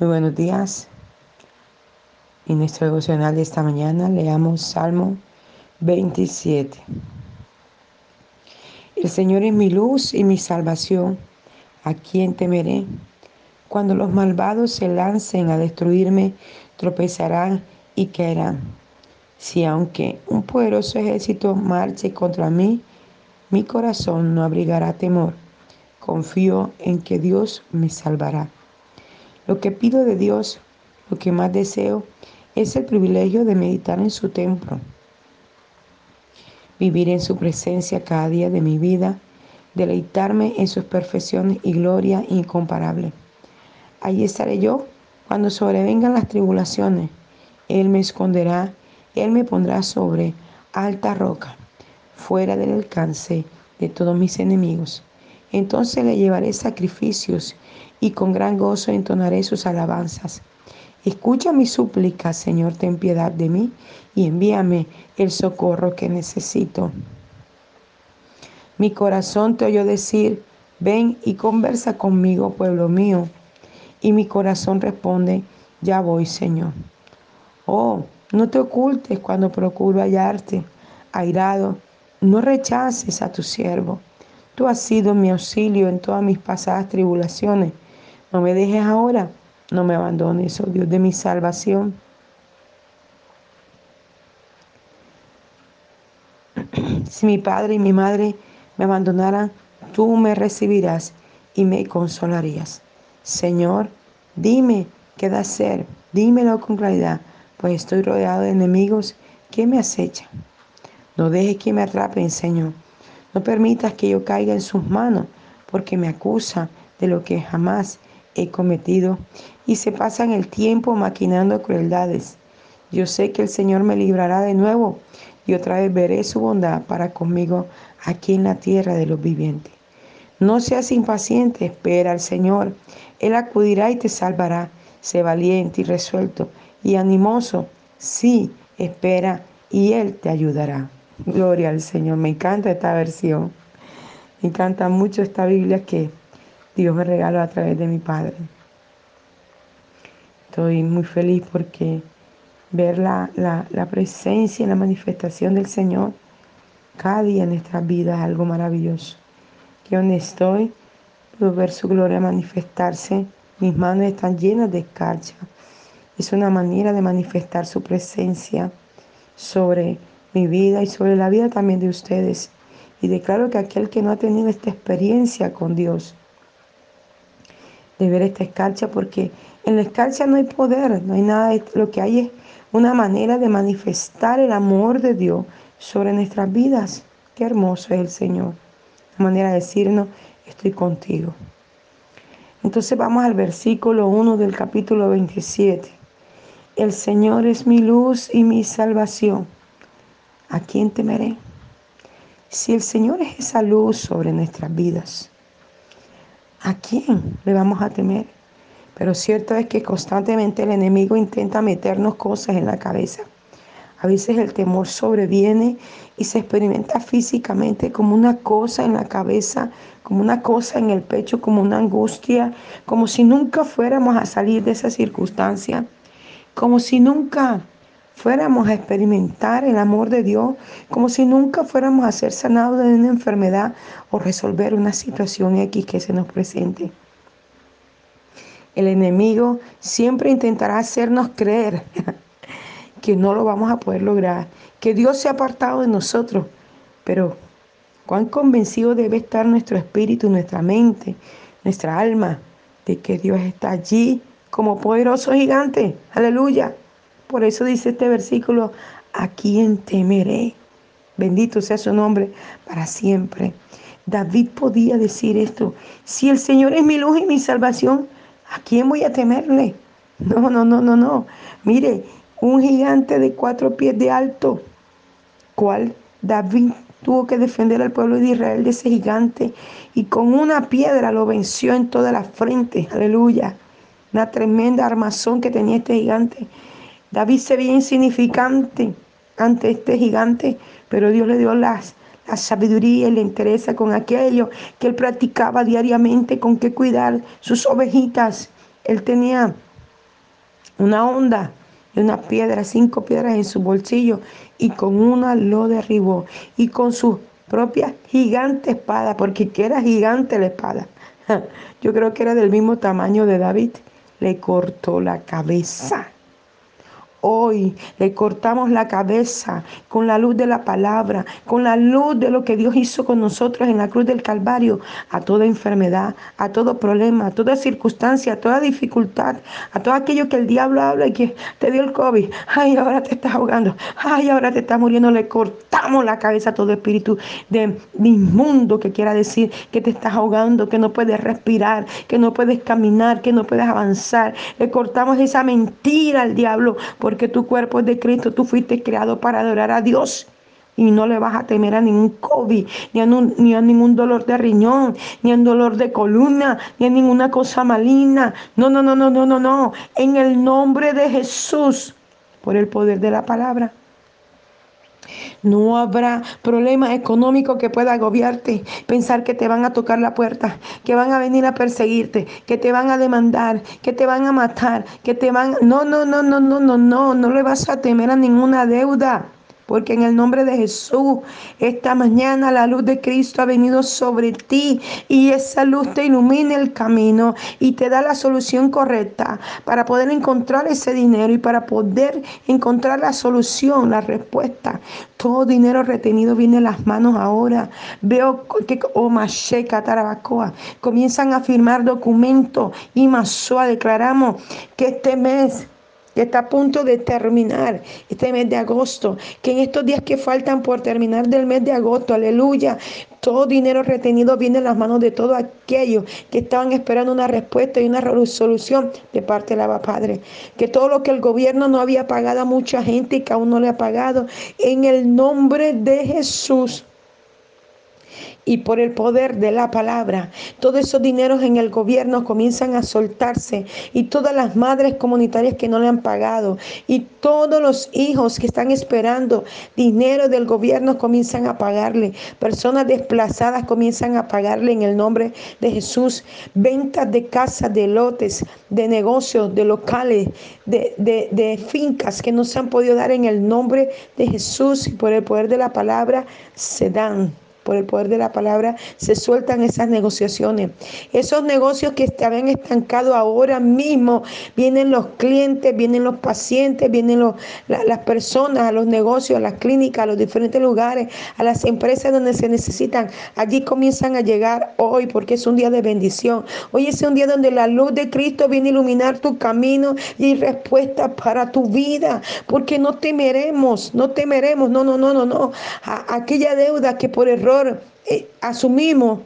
Muy buenos días. En nuestro devocional de esta mañana leamos Salmo 27. El Señor es mi luz y mi salvación. ¿A quién temeré? Cuando los malvados se lancen a destruirme, tropezarán y caerán. Si aunque un poderoso ejército marche contra mí, mi corazón no abrigará temor. Confío en que Dios me salvará. Lo que pido de Dios, lo que más deseo, es el privilegio de meditar en su templo, vivir en su presencia cada día de mi vida, deleitarme en sus perfecciones y gloria incomparable. Allí estaré yo cuando sobrevengan las tribulaciones. Él me esconderá, Él me pondrá sobre alta roca, fuera del alcance de todos mis enemigos. Entonces le llevaré sacrificios y con gran gozo entonaré sus alabanzas. Escucha mi súplica, Señor, ten piedad de mí y envíame el socorro que necesito. Mi corazón te oyó decir, ven y conversa conmigo, pueblo mío. Y mi corazón responde, ya voy, Señor. Oh, no te ocultes cuando procuro hallarte. Airado, no rechaces a tu siervo. Tú has sido mi auxilio en todas mis pasadas tribulaciones no me dejes ahora, no me abandones, oh Dios de mi salvación. Si mi padre y mi madre me abandonaran, tú me recibirás y me consolarías. Señor, dime qué da hacer, dímelo con claridad, pues estoy rodeado de enemigos que me acechan. No dejes que me atrapen, Señor. No permitas que yo caiga en sus manos, porque me acusa de lo que jamás he cometido y se pasan el tiempo maquinando crueldades. Yo sé que el Señor me librará de nuevo y otra vez veré su bondad para conmigo aquí en la tierra de los vivientes. No seas impaciente, espera al Señor. Él acudirá y te salvará. Sé valiente y resuelto y animoso. Sí, espera y Él te ayudará. Gloria al Señor. Me encanta esta versión. Me encanta mucho esta Biblia que Dios me regaló a través de mi Padre. Estoy muy feliz porque ver la, presencia y la manifestación del Señor cada día en nuestras vidas es algo maravilloso. Que donde estoy, puedo ver su gloria manifestarse. Mis manos están llenas de escarcha. Es una manera de manifestar su presencia sobre mi vida y sobre la vida también de ustedes. Y declaro que aquel que no ha tenido esta experiencia con Dios, de ver esta escarcha, porque en la escarcha no hay poder, no hay nada, lo que hay es una manera de manifestar el amor de Dios sobre nuestras vidas. Qué hermoso es el Señor. Una manera de decirnos, estoy contigo. Entonces vamos al versículo 1 del capítulo 27. El Señor es mi luz y mi salvación. ¿A quién temeré? Si el Señor es esa luz sobre nuestras vidas, ¿A quién le vamos a temer? Pero cierto es que constantemente el enemigo intenta meternos cosas en la cabeza. A veces el temor sobreviene y se experimenta físicamente como una cosa en la cabeza, como una cosa en el pecho, como una angustia, como si nunca fuéramos a salir de esa circunstancia, como si nunca fuéramos a experimentar el amor de Dios, como si nunca fuéramos a ser sanados de una enfermedad o resolver una situación X que se nos presente. El enemigo siempre intentará hacernos creer que no lo vamos a poder lograr, que Dios se ha apartado de nosotros, pero cuán convencido debe estar nuestro espíritu, nuestra mente, nuestra alma de que Dios está allí como poderoso gigante. Aleluya por eso dice este versículo, ¿a quién temeré? Bendito sea su nombre para siempre. David podía decir esto, si el Señor es mi luz y mi salvación, ¿a quién voy a temerle? No, no, no, no, no. Mire, un gigante de cuatro pies de alto, cual David tuvo que defender al pueblo de Israel de ese gigante y con una piedra lo venció en toda la frente. Aleluya. Una tremenda armazón que tenía este gigante. David se veía insignificante ante este gigante, pero Dios le dio las, la sabiduría y la interesa con aquello que él practicaba diariamente, con qué cuidar sus ovejitas. Él tenía una onda de una piedra, cinco piedras en su bolsillo y con una lo derribó y con su propia gigante espada, porque que era gigante la espada. Yo creo que era del mismo tamaño de David, le cortó la cabeza. Hoy le cortamos la cabeza con la luz de la palabra, con la luz de lo que Dios hizo con nosotros en la cruz del Calvario, a toda enfermedad, a todo problema, a toda circunstancia, a toda dificultad, a todo aquello que el diablo habla y que te dio el COVID. Ay, ahora te estás ahogando. Ay, ahora te estás muriendo. Le cortamos la cabeza a todo espíritu de inmundo que quiera decir que te estás ahogando, que no puedes respirar, que no puedes caminar, que no puedes avanzar. Le cortamos esa mentira al diablo porque tu cuerpo es de Cristo, tú fuiste creado para adorar a Dios. Y no le vas a temer a ningún COVID, ni a, ni a ningún dolor de riñón, ni a un dolor de columna, ni a ninguna cosa maligna. No, no, no, no, no, no, no. En el nombre de Jesús, por el poder de la palabra. No habrá problema económico que pueda agobiarte, pensar que te van a tocar la puerta, que van a venir a perseguirte, que te van a demandar, que te van a matar, que te van... No, no, no, no, no, no, no, no le vas a temer a ninguna deuda. Porque en el nombre de Jesús, esta mañana la luz de Cristo ha venido sobre ti y esa luz te ilumina el camino y te da la solución correcta para poder encontrar ese dinero y para poder encontrar la solución, la respuesta. Todo dinero retenido viene en las manos ahora. Veo que Omasheka oh, Tarabacoa comienzan a firmar documentos y Masua declaramos que este mes que está a punto de terminar este mes de agosto, que en estos días que faltan por terminar del mes de agosto, aleluya, todo dinero retenido viene en las manos de todos aquellos que estaban esperando una respuesta y una resolución de parte de la Padre. Que todo lo que el gobierno no había pagado a mucha gente y que aún no le ha pagado, en el nombre de Jesús y por el poder de la palabra, todos esos dineros en el gobierno comienzan a soltarse y todas las madres comunitarias que no le han pagado y todos los hijos que están esperando dinero del gobierno comienzan a pagarle. Personas desplazadas comienzan a pagarle en el nombre de Jesús. Ventas de casas, de lotes, de negocios, de locales, de, de fincas que no se han podido dar en el nombre de Jesús y por el poder de la palabra se dan por el poder de la palabra, se sueltan esas negociaciones. Esos negocios que estaban estancados ahora mismo, vienen los clientes, vienen los pacientes, vienen las personas a los negocios, a las clínicas, a los diferentes lugares, a las empresas donde se necesitan. Allí comienzan a llegar hoy porque es un día de bendición. Hoy es un día donde la luz de Cristo viene a iluminar tu camino y respuesta para tu vida, porque no temeremos, no temeremos, no, no, no, no, no, a aquella deuda que por error eh, asumimos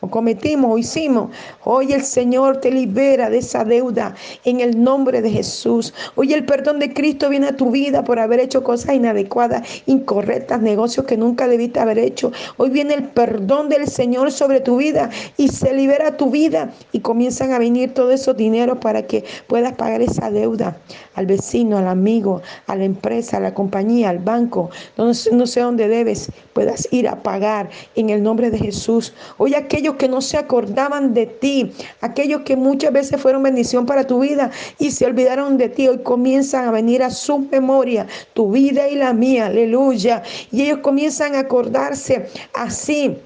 o cometimos o hicimos, hoy el Señor te libera de esa deuda en el nombre de Jesús. Hoy el perdón de Cristo viene a tu vida por haber hecho cosas inadecuadas, incorrectas, negocios que nunca debiste haber hecho. Hoy viene el perdón del Señor sobre tu vida y se libera tu vida y comienzan a venir todos esos dineros para que puedas pagar esa deuda al vecino, al amigo, a la empresa, a la compañía, al banco, no, no sé dónde debes, puedas ir a pagar en el nombre de Jesús. Hoy aquellos que no se acordaban de ti, aquellos que muchas veces fueron bendición para tu vida y se olvidaron de ti, hoy comienzan a venir a su memoria, tu vida y la mía, aleluya. Y ellos comienzan a acordarse así.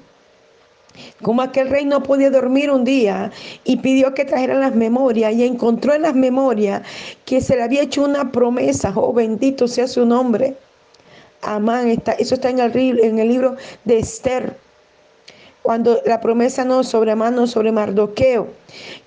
Como aquel rey no podía dormir un día y pidió que trajeran las memorias y encontró en las memorias que se le había hecho una promesa, oh bendito sea su nombre. Amán, está, eso está en el, en el libro de Esther. Cuando la promesa no sobre mano sobre Mardoqueo,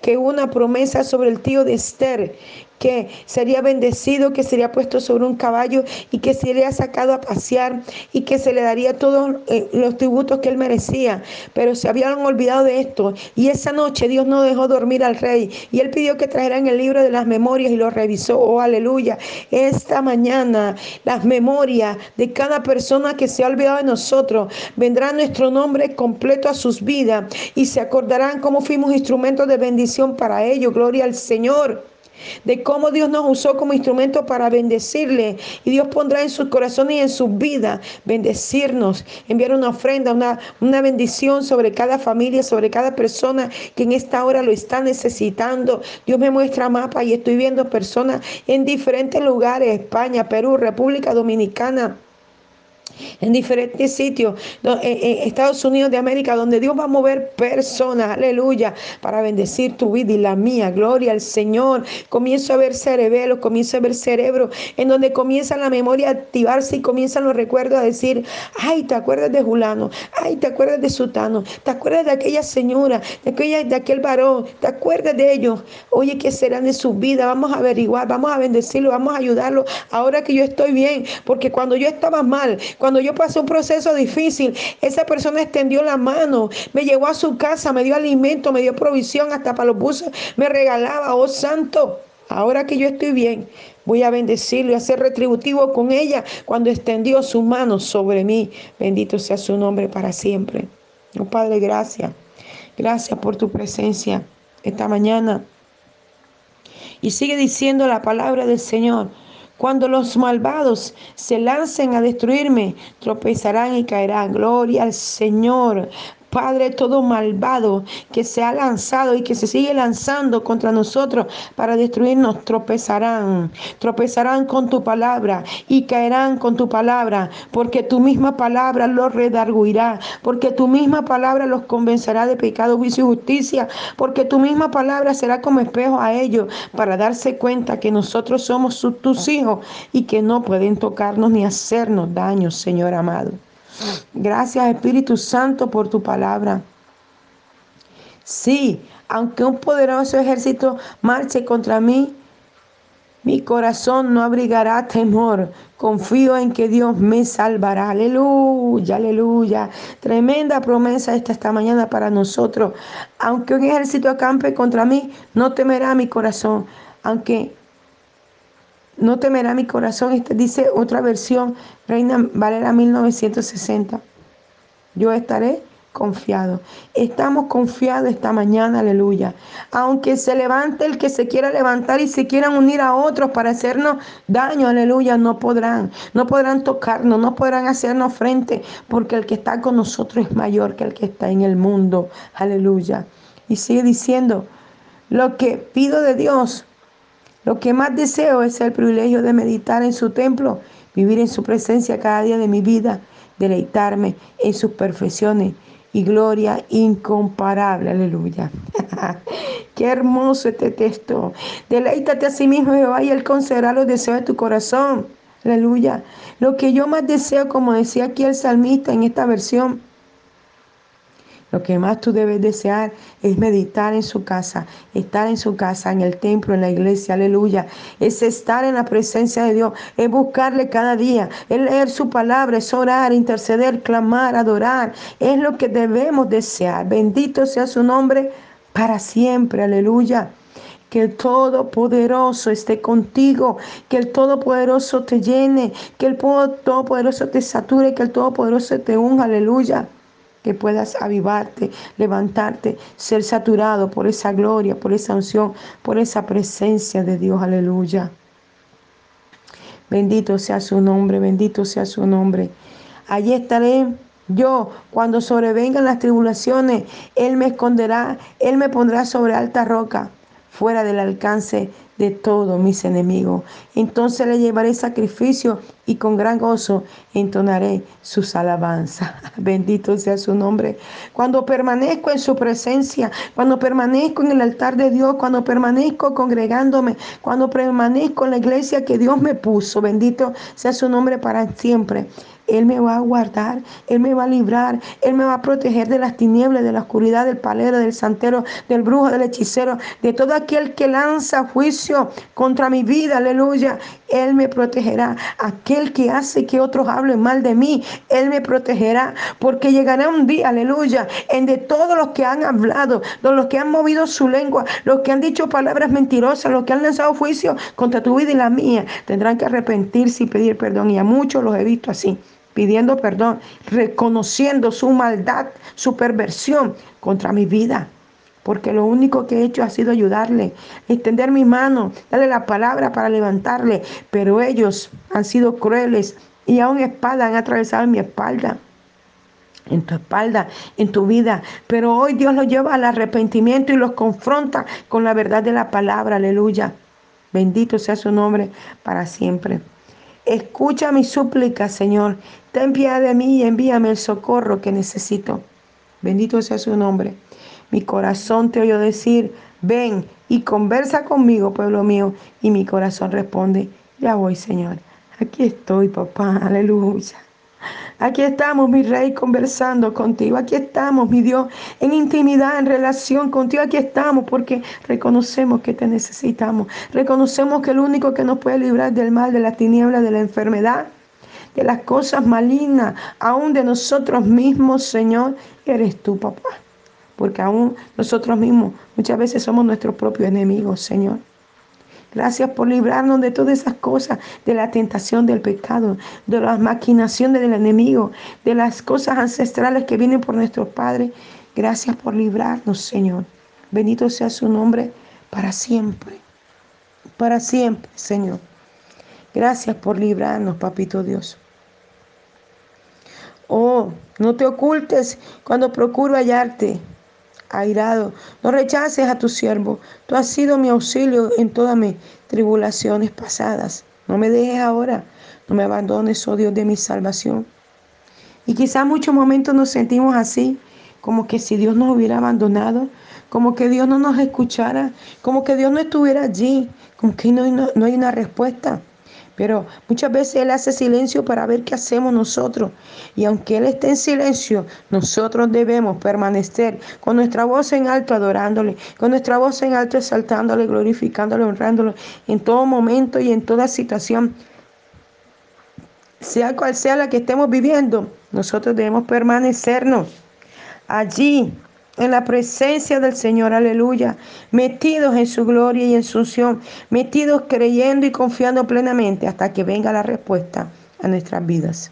que una promesa sobre el tío de Esther, que sería bendecido, que sería puesto sobre un caballo y que sería sacado a pasear y que se le daría todos eh, los tributos que él merecía. Pero se habían olvidado de esto y esa noche Dios no dejó dormir al rey y él pidió que trajeran el libro de las memorias y lo revisó. Oh, aleluya. Esta mañana las memorias de cada persona que se ha olvidado de nosotros vendrá nuestro nombre completo a sus vidas y se acordarán cómo fuimos instrumentos de bendición para ellos. Gloria al Señor. De cómo Dios nos usó como instrumento para bendecirle. Y Dios pondrá en sus corazones y en sus vidas bendecirnos, enviar una ofrenda, una, una bendición sobre cada familia, sobre cada persona que en esta hora lo está necesitando. Dios me muestra mapa y estoy viendo personas en diferentes lugares, España, Perú, República Dominicana en diferentes sitios, en Estados Unidos de América, donde Dios va a mover personas, aleluya, para bendecir tu vida y la mía. Gloria al Señor. Comienzo a ver cerebelos, comienzo a ver cerebro, en donde comienza la memoria a activarse y comienzan los recuerdos a decir, ay, ¿te acuerdas de Julano? Ay, ¿te acuerdas de Sutano? ¿Te acuerdas de aquella señora? ¿De, aquella, de aquel varón? ¿Te acuerdas de ellos? Oye, ¿qué serán de su vida? Vamos a averiguar, vamos a bendecirlo, vamos a ayudarlo ahora que yo estoy bien, porque cuando yo estaba mal, cuando yo pasé un proceso difícil, esa persona extendió la mano, me llevó a su casa, me dio alimento, me dio provisión, hasta para los buses me regalaba, oh santo. Ahora que yo estoy bien, voy a bendecirlo y a ser retributivo con ella cuando extendió su mano sobre mí. Bendito sea su nombre para siempre. Oh Padre, gracias. Gracias por tu presencia esta mañana. Y sigue diciendo la palabra del Señor. Cuando los malvados se lancen a destruirme, tropezarán y caerán. Gloria al Señor. Padre, todo malvado que se ha lanzado y que se sigue lanzando contra nosotros para destruirnos, tropezarán. Tropezarán con tu palabra y caerán con tu palabra, porque tu misma palabra los redarguirá, porque tu misma palabra los convencerá de pecado, juicio y justicia, porque tu misma palabra será como espejo a ellos para darse cuenta que nosotros somos tus hijos y que no pueden tocarnos ni hacernos daño, Señor amado. Gracias Espíritu Santo por tu palabra. Sí, aunque un poderoso ejército marche contra mí, mi corazón no abrigará temor. Confío en que Dios me salvará. Aleluya, aleluya. Tremenda promesa esta, esta mañana para nosotros. Aunque un ejército acampe contra mí, no temerá mi corazón. Aunque no temerá mi corazón. Esta dice otra versión, Reina Valera 1960. Yo estaré confiado. Estamos confiados esta mañana, aleluya. Aunque se levante el que se quiera levantar y se quieran unir a otros para hacernos daño, aleluya, no podrán. No podrán tocarnos, no podrán hacernos frente, porque el que está con nosotros es mayor que el que está en el mundo, aleluya. Y sigue diciendo, lo que pido de Dios lo que más deseo es el privilegio de meditar en su templo, vivir en su presencia cada día de mi vida, deleitarme en sus perfecciones y gloria incomparable. Aleluya. Qué hermoso este texto. Deleítate a sí mismo, Jehová, y Él concederá los deseos de tu corazón. Aleluya. Lo que yo más deseo, como decía aquí el salmista en esta versión, lo que más tú debes desear es meditar en su casa, estar en su casa, en el templo, en la iglesia, aleluya. Es estar en la presencia de Dios, es buscarle cada día, es leer su palabra, es orar, interceder, clamar, adorar. Es lo que debemos desear. Bendito sea su nombre para siempre, aleluya. Que el Todopoderoso esté contigo, que el Todopoderoso te llene, que el Todopoderoso te sature, que el Todopoderoso te unja, aleluya que puedas avivarte, levantarte, ser saturado por esa gloria, por esa unción, por esa presencia de Dios. Aleluya. Bendito sea su nombre, bendito sea su nombre. Allí estaré yo cuando sobrevengan las tribulaciones. Él me esconderá, Él me pondrá sobre alta roca, fuera del alcance de todos mis enemigos. Entonces le llevaré sacrificio y con gran gozo entonaré sus alabanzas. Bendito sea su nombre. Cuando permanezco en su presencia, cuando permanezco en el altar de Dios, cuando permanezco congregándome, cuando permanezco en la iglesia que Dios me puso, bendito sea su nombre para siempre. Él me va a guardar, Él me va a librar, Él me va a proteger de las tinieblas, de la oscuridad, del palero, del santero, del brujo, del hechicero, de todo aquel que lanza juicio contra mi vida, aleluya. Él me protegerá. Aquel que hace que otros hablen mal de mí, Él me protegerá. Porque llegará un día, aleluya, en de todos los que han hablado, de los que han movido su lengua, los que han dicho palabras mentirosas, los que han lanzado juicio contra tu vida y la mía, tendrán que arrepentirse y pedir perdón. Y a muchos los he visto así pidiendo perdón, reconociendo su maldad, su perversión contra mi vida, porque lo único que he hecho ha sido ayudarle, extender mi mano, darle la palabra para levantarle, pero ellos han sido crueles y aún espada han atravesado mi espalda en tu espalda, en tu vida. Pero hoy Dios los lleva al arrepentimiento y los confronta con la verdad de la palabra. Aleluya. Bendito sea su nombre para siempre. Escucha mi súplica, Señor. Ten piedad de mí y envíame el socorro que necesito. Bendito sea su nombre. Mi corazón te oyó decir, ven y conversa conmigo, pueblo mío. Y mi corazón responde, ya voy, Señor. Aquí estoy, papá. Aleluya. Aquí estamos, mi rey, conversando contigo. Aquí estamos, mi Dios, en intimidad, en relación contigo. Aquí estamos porque reconocemos que te necesitamos. Reconocemos que el único que nos puede librar del mal, de la tiniebla, de la enfermedad, de las cosas malignas, aún de nosotros mismos, Señor, eres tú, papá porque aún nosotros mismos muchas veces somos nuestros propios enemigos, Señor. Gracias por librarnos de todas esas cosas, de la tentación del pecado, de las maquinaciones del enemigo, de las cosas ancestrales que vienen por nuestros padres. Gracias por librarnos, Señor. Bendito sea su nombre para siempre. Para siempre, Señor. Gracias por librarnos, Papito Dios. Oh, no te ocultes cuando procuro hallarte airado. No rechaces a tu siervo. Tú has sido mi auxilio en todas mis tribulaciones pasadas. No me dejes ahora. No me abandones, oh Dios de mi salvación. Y quizás muchos momentos nos sentimos así, como que si Dios nos hubiera abandonado, como que Dios no nos escuchara, como que Dios no estuviera allí, como que no hay una respuesta. Pero muchas veces Él hace silencio para ver qué hacemos nosotros. Y aunque Él esté en silencio, nosotros debemos permanecer con nuestra voz en alto adorándole, con nuestra voz en alto exaltándole, glorificándole, honrándole en todo momento y en toda situación. Sea cual sea la que estemos viviendo, nosotros debemos permanecernos allí en la presencia del Señor, aleluya, metidos en su gloria y en su unción, metidos creyendo y confiando plenamente hasta que venga la respuesta a nuestras vidas.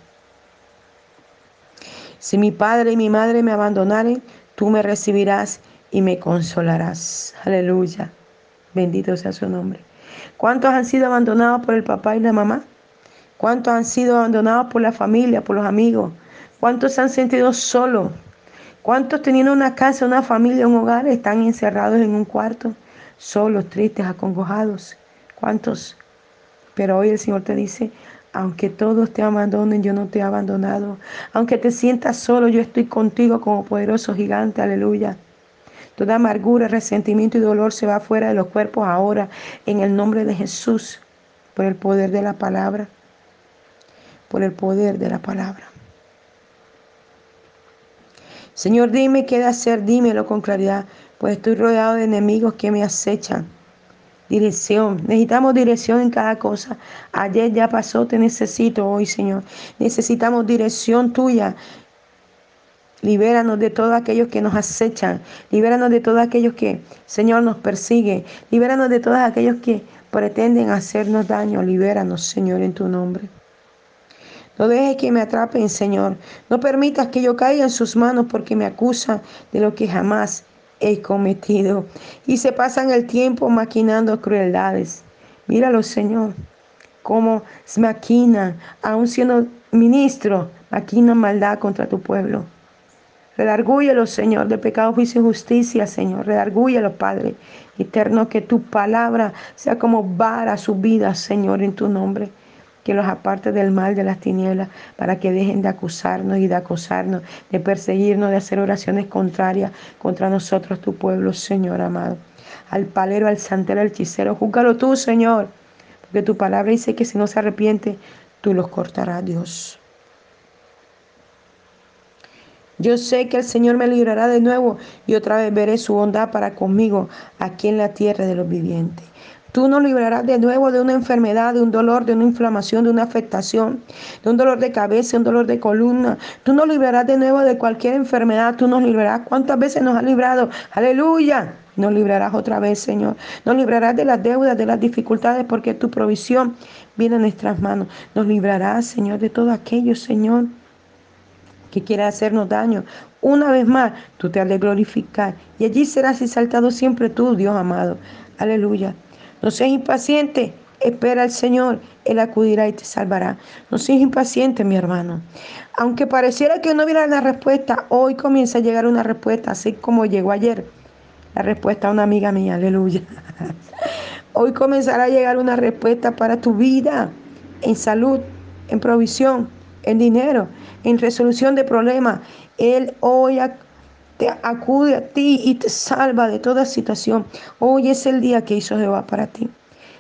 Si mi padre y mi madre me abandonaren, tú me recibirás y me consolarás. Aleluya. Bendito sea su nombre. ¿Cuántos han sido abandonados por el papá y la mamá? ¿Cuántos han sido abandonados por la familia, por los amigos? ¿Cuántos se han sentido solos? ¿Cuántos teniendo una casa, una familia, un hogar están encerrados en un cuarto, solos, tristes, acongojados? ¿Cuántos? Pero hoy el Señor te dice, aunque todos te abandonen, yo no te he abandonado. Aunque te sientas solo, yo estoy contigo como poderoso gigante, aleluya. Toda amargura, resentimiento y dolor se va fuera de los cuerpos ahora, en el nombre de Jesús, por el poder de la palabra, por el poder de la palabra. Señor, dime qué de hacer, dímelo con claridad, pues estoy rodeado de enemigos que me acechan. Dirección, necesitamos dirección en cada cosa. Ayer ya pasó, te necesito hoy, Señor. Necesitamos dirección tuya. Libéranos de todos aquellos que nos acechan. Libéranos de todos aquellos que, Señor, nos persigue. Libéranos de todos aquellos que pretenden hacernos daño. Libéranos, Señor, en tu nombre. No dejes que me atrapen, Señor. No permitas que yo caiga en sus manos porque me acusan de lo que jamás he cometido. Y se pasan el tiempo maquinando crueldades. Míralo, Señor, cómo maquina, aún siendo ministro, maquina maldad contra tu pueblo. Redargúyelo, Señor, de pecado, juicio y justicia, Señor. Redargúyelo, Padre eterno, que tu palabra sea como vara su vida, Señor, en tu nombre que los aparte del mal de las tinieblas, para que dejen de acusarnos y de acosarnos, de perseguirnos, de hacer oraciones contrarias contra nosotros, tu pueblo, Señor amado. Al palero, al santero, al hechicero, júzgalo tú, Señor, porque tu palabra dice que si no se arrepiente, tú los cortarás, Dios. Yo sé que el Señor me librará de nuevo y otra vez veré su bondad para conmigo aquí en la tierra de los vivientes. Tú nos librarás de nuevo de una enfermedad, de un dolor, de una inflamación, de una afectación, de un dolor de cabeza, un dolor de columna. Tú nos librarás de nuevo de cualquier enfermedad. Tú nos librarás. ¿Cuántas veces nos has librado? Aleluya. Nos librarás otra vez, Señor. Nos librarás de las deudas, de las dificultades, porque tu provisión viene en nuestras manos. Nos librarás, Señor, de todo aquello, Señor que quiere hacernos daño. Una vez más, tú te has de glorificar y allí serás exaltado siempre tú, Dios amado. Aleluya. No seas impaciente, espera al Señor, Él acudirá y te salvará. No seas impaciente, mi hermano. Aunque pareciera que no hubiera una respuesta, hoy comienza a llegar una respuesta, así como llegó ayer la respuesta a una amiga mía, aleluya. Hoy comenzará a llegar una respuesta para tu vida en salud, en provisión, en dinero, en resolución de problemas. Él hoy te acude a ti y te salva de toda situación. Hoy es el día que hizo Jehová para ti.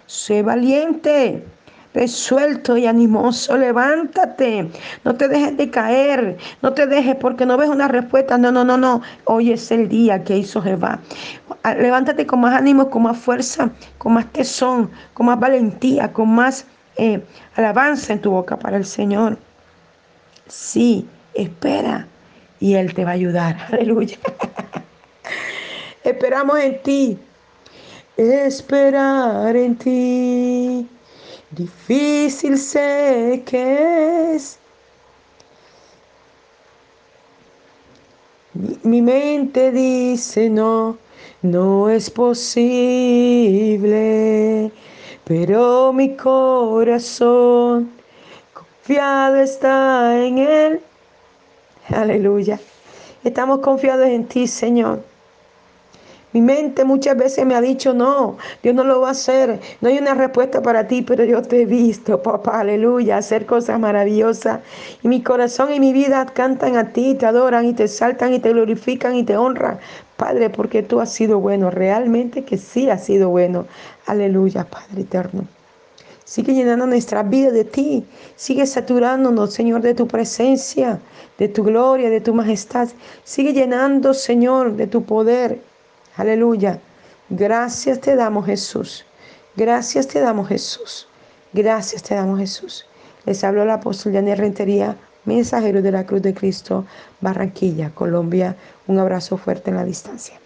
Sé valiente, resuelto y animoso. Levántate. No te dejes de caer. No te dejes porque no ves una respuesta. No, no, no, no. Hoy es el día que hizo Jehová. Ah, levántate con más ánimo, con más fuerza, con más tesón, con más valentía, con más eh, alabanza en tu boca para el Señor. Sí, espera y Él te va a ayudar. Aleluya. Esperamos en ti. Esperar en ti. Difícil sé que es. Mi mente dice no, no es posible, pero mi corazón confiado está en Él. Aleluya. Estamos confiados en ti, Señor. Mi mente muchas veces me ha dicho, no, Dios no lo va a hacer, no hay una respuesta para ti, pero yo te he visto, papá, aleluya, hacer cosas maravillosas. Y mi corazón y mi vida cantan a ti, te adoran y te saltan y te glorifican y te honran, Padre, porque tú has sido bueno, realmente que sí has sido bueno. Aleluya, Padre eterno. Sigue llenando nuestra vida de ti. Sigue saturándonos, Señor, de tu presencia, de tu gloria, de tu majestad. Sigue llenando, Señor, de tu poder. Aleluya. Gracias te damos Jesús. Gracias te damos Jesús. Gracias te damos Jesús. Les habló el apóstol Daniel Rentería, mensajero de la Cruz de Cristo, Barranquilla, Colombia. Un abrazo fuerte en la distancia.